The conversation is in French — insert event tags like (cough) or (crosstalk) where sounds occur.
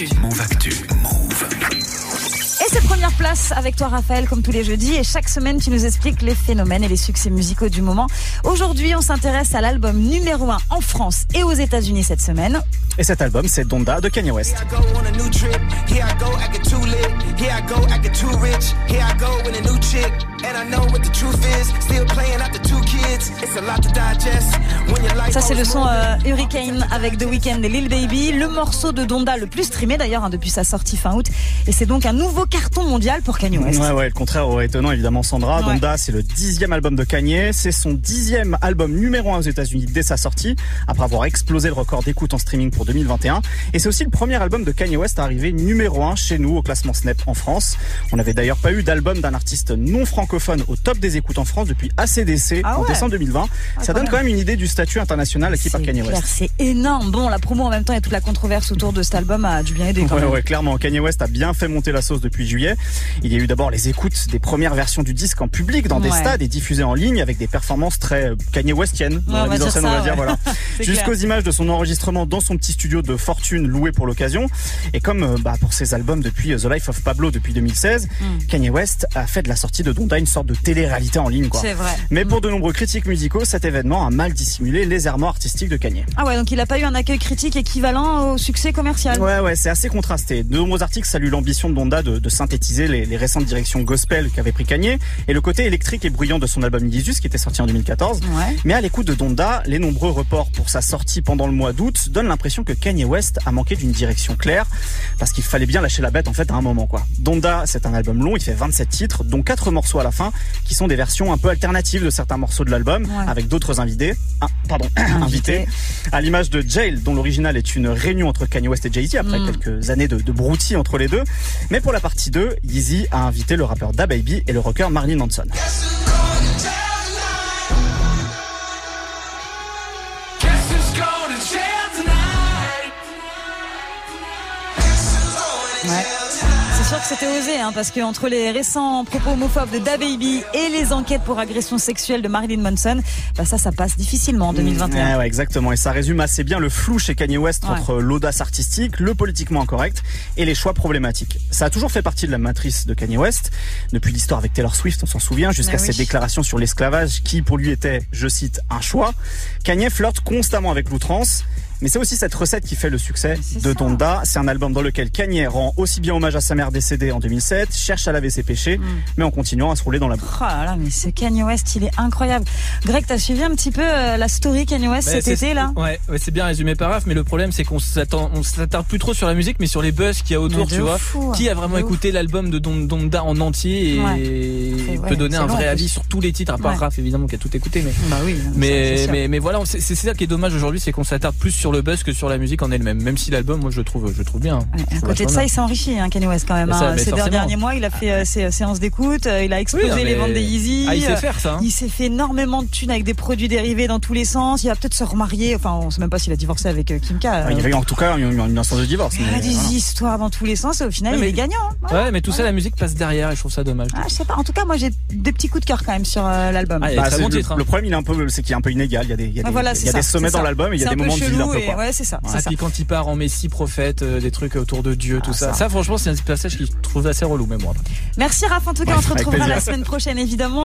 Actu. Move Actu. Move. Et c'est première place avec toi Raphaël comme tous les jeudis et chaque semaine tu nous expliques les phénomènes et les succès musicaux du moment. Aujourd'hui on s'intéresse à l'album numéro 1 en France et aux États-Unis cette semaine. Et cet album c'est Donda de Kanye West. Ça c'est le son euh, Hurricane avec The Weeknd et Lil Baby, le morceau de Donda le plus streamé d'ailleurs hein, depuis sa sortie fin août et c'est donc un nouveau carton mondial pour Kanye West. Ouais ouais, le contraire aurait étonnant évidemment Sandra. Ouais. Donda c'est le dixième album de Kanye, c'est son dixième album numéro 1 aux États-Unis dès sa sortie, après avoir explosé le record d'écoute en streaming pour 2021. Et c'est aussi le premier album de Kanye West à arriver numéro 1 chez nous au classement Snap en France. On n'avait d'ailleurs pas eu d'album d'un artiste non francophone au top des écoutes en France depuis ACDC Ah en décembre 2020. Ça quand donne même. quand même une idée du statut international acquis par Kanye West. c'est énorme. Bon, la promo en même temps et toute la controverse autour de cet album a du bien aider quand Ouais, même. ouais, clairement. Kanye West a bien fait monter la sauce depuis juillet. Il y a eu d'abord les écoutes des premières versions du disque en public dans des stades et diffusées en ligne avec des performances très euh, Kanye Westiennes dans la mise en dire scène, ça, on va dire, ouais. voilà. (laughs) C'est Jusqu'aux images de son enregistrement dans son petit studio de fortune loué pour l'occasion. Et comme euh, bah, pour ses albums depuis euh, The Life of Pablo depuis 2016, Mm. Kanye West a fait de la sortie de Donda une sorte de télé-réalité en ligne, quoi. C'est vrai. Mais pour de nombreux critiques musicaux, cet événement a mal dissimulé les errements artistiques de Kanye. Ah ouais, donc il a pas eu un accueil critique équivalent au succès commercial. Ouais, ouais, c'est assez contrasté. De nombreux articles saluent l'ambition de Donda de, de synthétiser les, les récentes directions gospel qu'avait pris Kanye et le côté électrique et bruyant de son album Jesus qui était sorti en 2014. Ouais. Mais à l'écoute de Donda, les nombreux reports pour sa sortie pendant le mois d'août donnent l'impression que Kanye West a manqué d'une direction claire parce qu'il fallait bien lâcher la bête en fait à un moment quoi. Donda, c'est un album long, il fait 27 titres, dont 4 morceaux à la fin qui sont des versions un peu alternatives de certains morceaux de l'album Ouais. avec d'autres invités. Ah, pardon, (clears throat) invités. À l'image de Jail, dont l'original est une réunion entre Kanye West et Jay-Z après Mm. quelques années de, de broutilles entre les deux. Mais pour la partie 2, Yeezy a invité le rappeur DaBaby et le rocker Marilyn Manson. Ouais. Sûr que c'était osé, hein, parce que entre les récents propos homophobes de DaBaby et les enquêtes pour agression sexuelle de Marilyn Manson, bah ça, ça passe difficilement en 2021. Ouais, ouais, exactement. Et ça résume assez bien le flou chez Kanye West Ouais. entre l'audace artistique, le politiquement incorrect et les choix problématiques. Ça a toujours fait partie de la matrice de Kanye West, depuis l'histoire avec Taylor Swift, on s'en souvient, jusqu'à Bah oui. ses déclarations sur l'esclavage qui pour lui était, je cite, un choix. Kanye flirte constamment avec l'outrance. Mais c'est aussi cette recette qui fait le succès de. Donda. C'est un album dans lequel Kanye rend aussi bien hommage à sa mère décédée en 2007, cherche à laver ses péchés, Mm. mais en continuant à se rouler dans la boue. Oh là là, mais ce Kanye West, il est incroyable. Greg, t'as suivi un petit peu euh, la story Kanye West Bah, cet été là? Ouais, ouais, c'est bien résumé par Raph, mais le problème c'est qu'on s'attend, on s'attarde plus trop sur la musique, mais sur les buzz qu'il y a autour, tu vois. fou, Qui a vraiment écouté l'album de Don- Donda en entier et Ouais. peut ouais, donner un long, vrai avis sur tous les titres, à part Ouais. Raph évidemment qui a tout écouté, mais. Bah oui. Mais, mais, mais voilà, c'est ça qui est dommage aujourd'hui, c'est qu'on s'attarde plus sur le buzz que sur la musique en elle-même. Même si l'album, moi je le trouve, je le trouve bien. Ouais, Je à côté de ça, bien. il s'est enrichi, hein, Kanye West quand même. Hein. Ces derniers mois, il a fait euh, ses euh, séances d'écoute, euh, il a explosé Oui, non, les ventes des Yeezy. Ah, il sait faire ça. hein. Il s'est fait énormément de thunes avec des produits dérivés dans tous les sens. Il va peut-être se remarier. Enfin, on sait même pas s'il a divorcé avec Kim K. Il y avait eu en tout cas une, une instance de divorce. Il y a des voilà. histoires dans tous les sens et au final, Ouais, il mais- est gagnant. hein. Ouais. Ouais, mais tout ça, la musique passe derrière et je trouve ça dommage. Ah, je sais pas. En tout cas, moi, j'ai des petits coups de cœur quand même sur l'album. Ah, a Bah, bon le, titre, hein. le problème, il est un peu, c'est qu'il est un peu inégal. Il y a des, il y a Ah, a sommets dans l'album et il y a un des moments de et- Quoi. Ouais, c'est ça. C'est ça. puis quand il part en Messie prophète, euh, des trucs autour de Dieu, tout Ah, ça. ça. ça. franchement, c'est un passage que je trouve assez relou, même moi. Merci Raph. En tout cas, Ouais, on se retrouvera la semaine prochaine, évidemment.